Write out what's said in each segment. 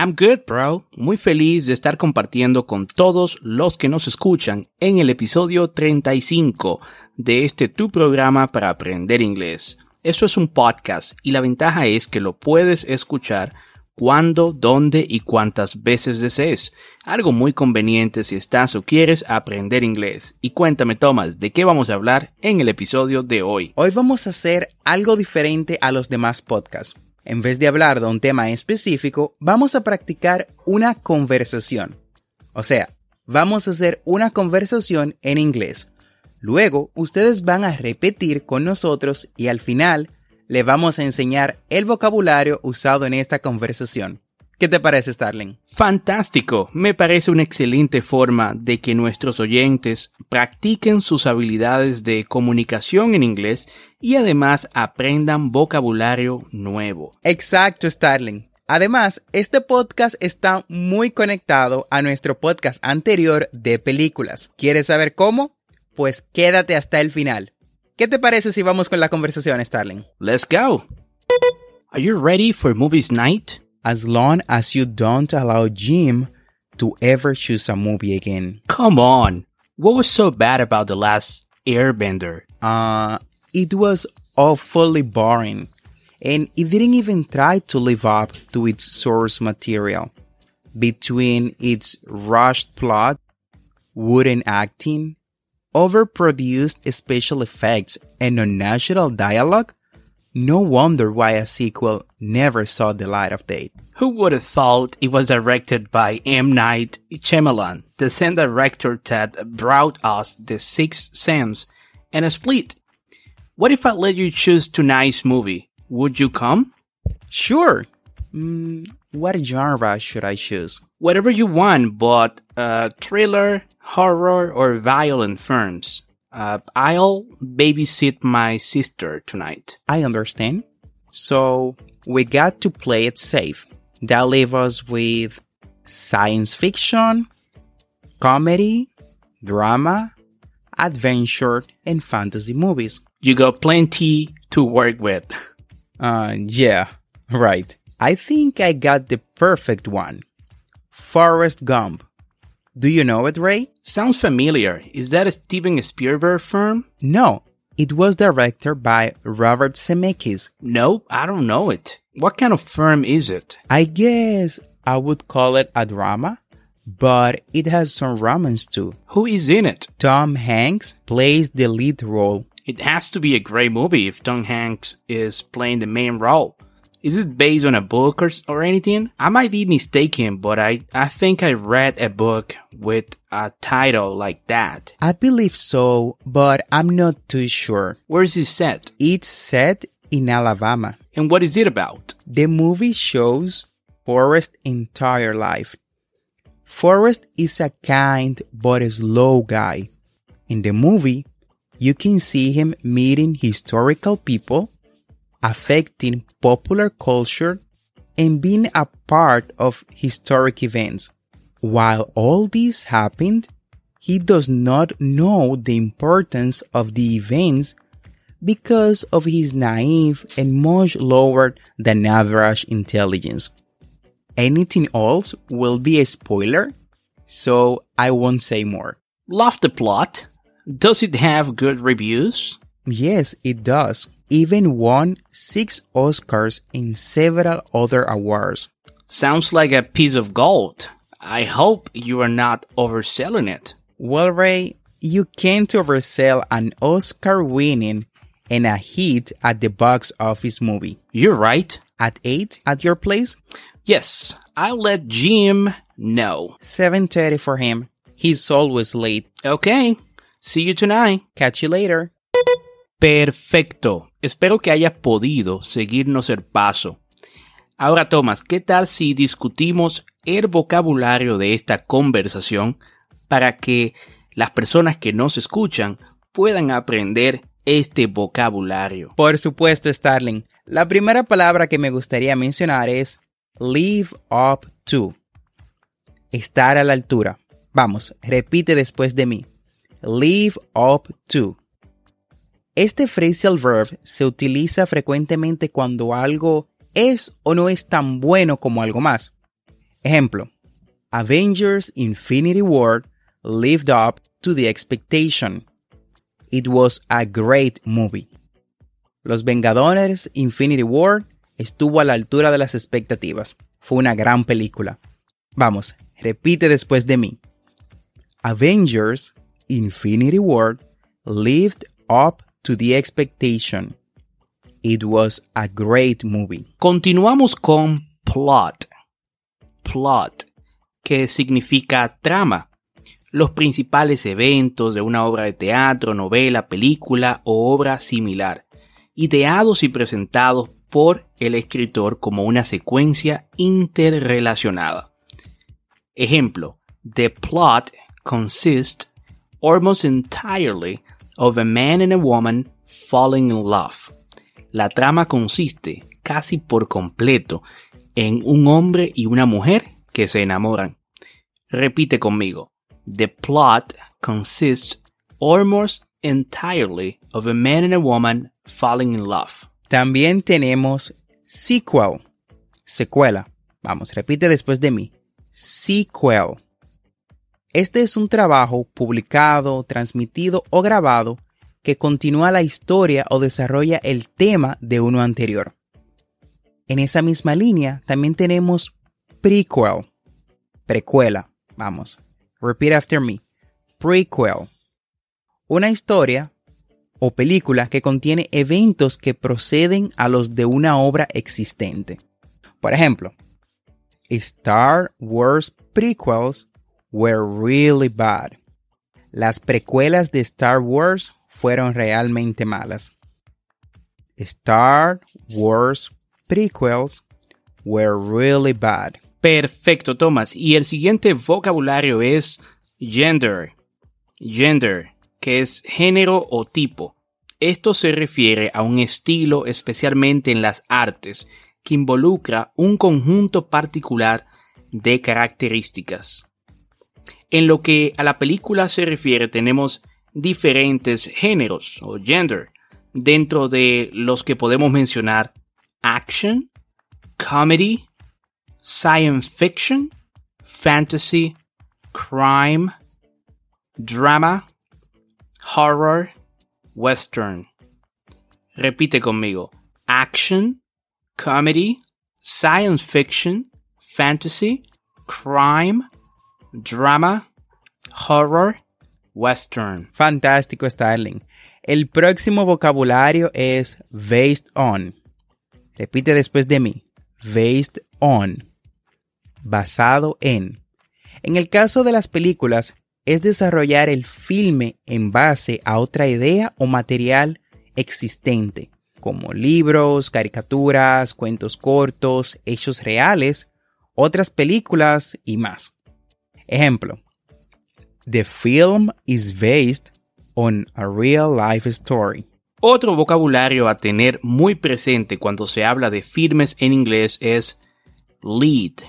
I'm good, bro. Muy feliz de estar compartiendo con todos los que nos escuchan en el episodio 35 de este tu programa para aprender inglés. Esto es un podcast y la ventaja es que lo puedes escuchar cuando, dónde y cuántas veces desees. Algo muy conveniente si estás o quieres aprender inglés. Y cuéntame, Thomas, ¿de qué vamos a hablar en el episodio de hoy? Hoy vamos a hacer algo diferente a los demás podcasts. En vez de hablar de un tema específico, vamos a practicar una conversación. O sea, vamos a hacer una conversación en inglés. Luego, ustedes van a repetir con nosotros y al final le vamos a enseñar el vocabulario usado en esta conversación. ¿Qué te parece, Starling? Fantástico, me parece una excelente forma de que nuestros oyentes practiquen sus habilidades de comunicación en inglés y además aprendan vocabulario nuevo. Exacto, Starling. Además, este podcast está muy conectado a nuestro podcast anterior de películas. ¿Quieres saber cómo? Pues quédate hasta el final. ¿Qué te parece si vamos con la conversación, Starling? Let's go. Are you ready for movies night? As long as you don't allow Jim to ever choose a movie again. Come on. What was so bad about the last Airbender? Uh, it was awfully boring, and it didn't even try to live up to its source material. Between its rushed plot, wooden acting, overproduced special effects, and unnatural dialogue, no wonder why a sequel never saw the light of day. Who would have thought it was directed by M. Night Shyamalan, the same director that brought us The Sixth Sense and a Split? What if I let you choose tonight's movie? Would you come? Sure. Mm, what genre should I choose? Whatever you want, but uh, thriller, horror, or violent films. Uh, I'll babysit my sister tonight. I understand. So we got to play it safe. That leaves us with science fiction, comedy, drama, adventure, and fantasy movies. You got plenty to work with. Uh, yeah, right. I think I got the perfect one. Forrest Gump. Do you know it, Ray? Sounds familiar. Is that a Steven Spielberg film? No, it was directed by Robert Zemeckis. No, I don't know it. What kind of film is it? I guess I would call it a drama, but it has some romance too. Who is in it? Tom Hanks plays the lead role. It has to be a great movie if Tom Hanks is playing the main role. Is it based on a book or, or anything? I might be mistaken, but I, I think I read a book with a title like that. I believe so, but I'm not too sure. Where is it set? It's set in Alabama. And what is it about? The movie shows Forrest's entire life. Forrest is a kind but slow guy. In the movie, you can see him meeting historical people, affecting popular culture, and being a part of historic events. While all this happened, he does not know the importance of the events because of his naive and much lower than average intelligence. Anything else will be a spoiler, so I won't say more. Love the plot. Does it have good reviews? Yes, it does. Even won six Oscars and several other awards. Sounds like a piece of gold. I hope you are not overselling it. Well, Ray, you can't oversell an Oscar winning and a hit at the box office movie. You're right. At 8 at your place? Yes, I'll let Jim know. 7.30 for him. He's always late. Okay, see you tonight. Catch you later. Perfecto. Espero que hayas podido seguirnos el paso. Ahora, Tomás, ¿qué tal si discutimos el vocabulario de esta conversación para que las personas que nos escuchan puedan aprender este vocabulario? Por supuesto, Starling. La primera palabra que me gustaría mencionar es live up to. Estar a la altura. Vamos, repite después de mí. Live up to. Este phrasal verb se utiliza frecuentemente cuando algo es o no es tan bueno como algo más. Ejemplo, Avengers Infinity War lived up to the expectation. It was a great movie. Los Vengadores Infinity War estuvo a la altura de las expectativas. Fue una gran película. Vamos, repite después de mí. Avengers Infinity War lived up to the expectation. It was a great movie. Continuamos con plot. Plot, que significa trama. Los principales eventos de una obra de teatro, novela, película o obra similar, ideados y presentados por el escritor como una secuencia interrelacionada. Ejemplo, the plot consists almost entirely of a man and a woman falling in love. La trama consiste casi por completo en un hombre y una mujer que se enamoran. Repite conmigo. The plot consists almost entirely of a man and a woman falling in love. También tenemos sequel, secuela. Vamos, repite después de mí. Sequel. Este es un trabajo publicado, transmitido o grabado que continúa la historia o desarrolla el tema de uno anterior. En esa misma línea también tenemos prequel, precuela, vamos, repeat after me, prequel, una historia o película que contiene eventos que proceden a los de una obra existente. Por ejemplo, Star Wars prequels were really bad. Las precuelas de Star Wars fueron realmente malas. Star Wars prequels were really bad. Perfecto, Thomas. Y el siguiente vocabulario es gender. Gender, que es género o tipo. Esto se refiere a un estilo, especialmente en las artes, que involucra un conjunto particular de características. En lo que a la película se refiere, tenemos diferentes géneros o gender, dentro de los que podemos mencionar action, comedy, science fiction, fantasy, crime, drama, horror, western. Repite conmigo. Action, comedy, science fiction, fantasy, crime, drama, horror, western. Fantástico, Starling. El próximo vocabulario es based on. Repite después de mí. Based on. Basado en. En el caso de las películas, es desarrollar el filme en base a otra idea o material existente, como libros, caricaturas, cuentos cortos, hechos reales, otras películas y más. Ejemplo, The film is based on a real life story. Otro vocabulario a tener muy presente cuando se habla de filmes en inglés es lead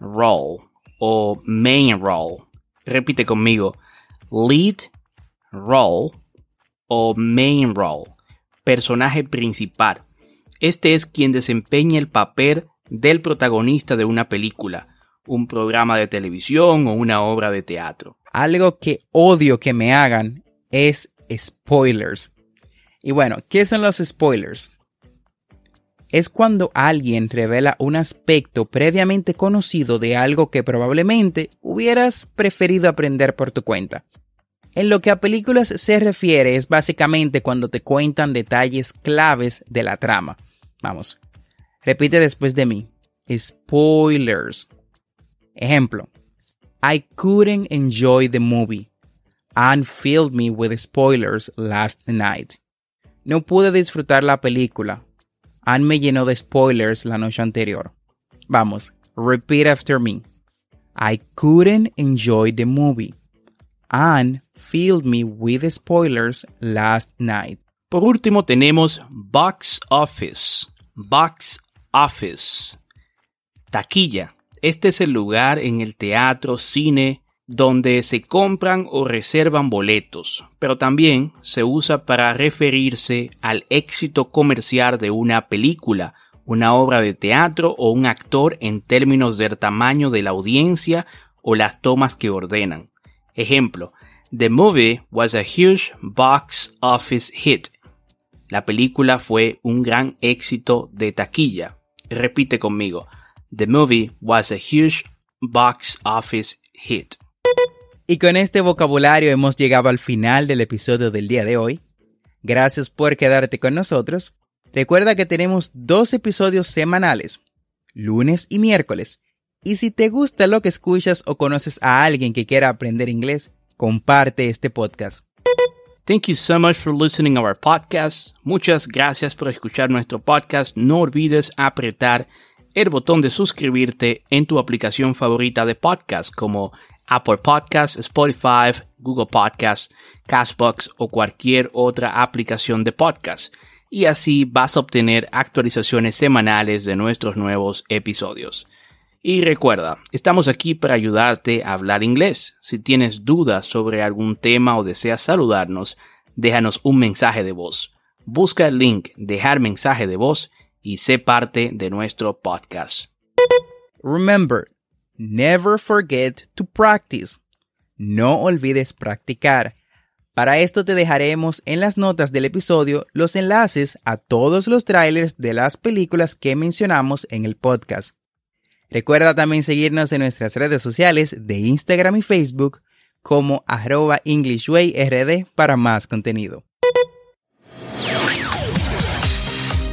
role o main role. Repite conmigo, lead role o main role. personaje principal. Este es quien desempeña el papel del protagonista de una película, un programa de televisión o una obra de teatro. Algo que odio que me hagan es spoilers. Y bueno, ¿qué son los spoilers? Es cuando alguien revela un aspecto previamente conocido de algo que probablemente hubieras preferido aprender por tu cuenta. En lo que a películas se refiere es básicamente cuando te cuentan detalles claves de la trama. Vamos, repite después de mí. Spoilers. Ejemplo. I couldn't enjoy the movie. and filled me with spoilers last night. No pude disfrutar la película. Anne me llenó de spoilers la noche anterior. Vamos, repeat after me. I couldn't enjoy the movie. Anne filled me with spoilers last night. Por último tenemos box office. Box office. Taquilla. Este es el lugar en el teatro, cine, donde se compran o reservan boletos, pero también se usa para referirse al éxito comercial de una película, una obra de teatro o un actor en términos del tamaño de la audiencia o las tomas que ordenan. Ejemplo, The movie was a huge box office hit. La película fue un gran éxito de taquilla. Repite conmigo. The movie was a huge box office hit. Y con este vocabulario hemos llegado al final del episodio del día de hoy. Gracias por quedarte con nosotros. Recuerda que tenemos dos episodios semanales, lunes y miércoles. Y si te gusta lo que escuchas o conoces a alguien que quiera aprender inglés, comparte este podcast. Thank you so much for listening to our podcast. Muchas gracias por escuchar nuestro podcast. No olvides apretar el botón de suscribirte en tu aplicación favorita de podcast como Apple Podcasts, Spotify, Google Podcasts, Castbox o cualquier otra aplicación de podcast. Y así vas a obtener actualizaciones semanales de nuestros nuevos episodios. Y recuerda, estamos aquí para ayudarte a hablar inglés. Si tienes dudas sobre algún tema o deseas saludarnos, déjanos un mensaje de voz. Busca el link Dejar mensaje de voz y sé parte de nuestro podcast. Remember, Never forget to practice. No olvides practicar. Para esto te dejaremos en las notas del episodio los enlaces a todos los trailers de las películas que mencionamos en el podcast. Recuerda también seguirnos en nuestras redes sociales de Instagram y Facebook como arroba EnglishWayRD para más contenido.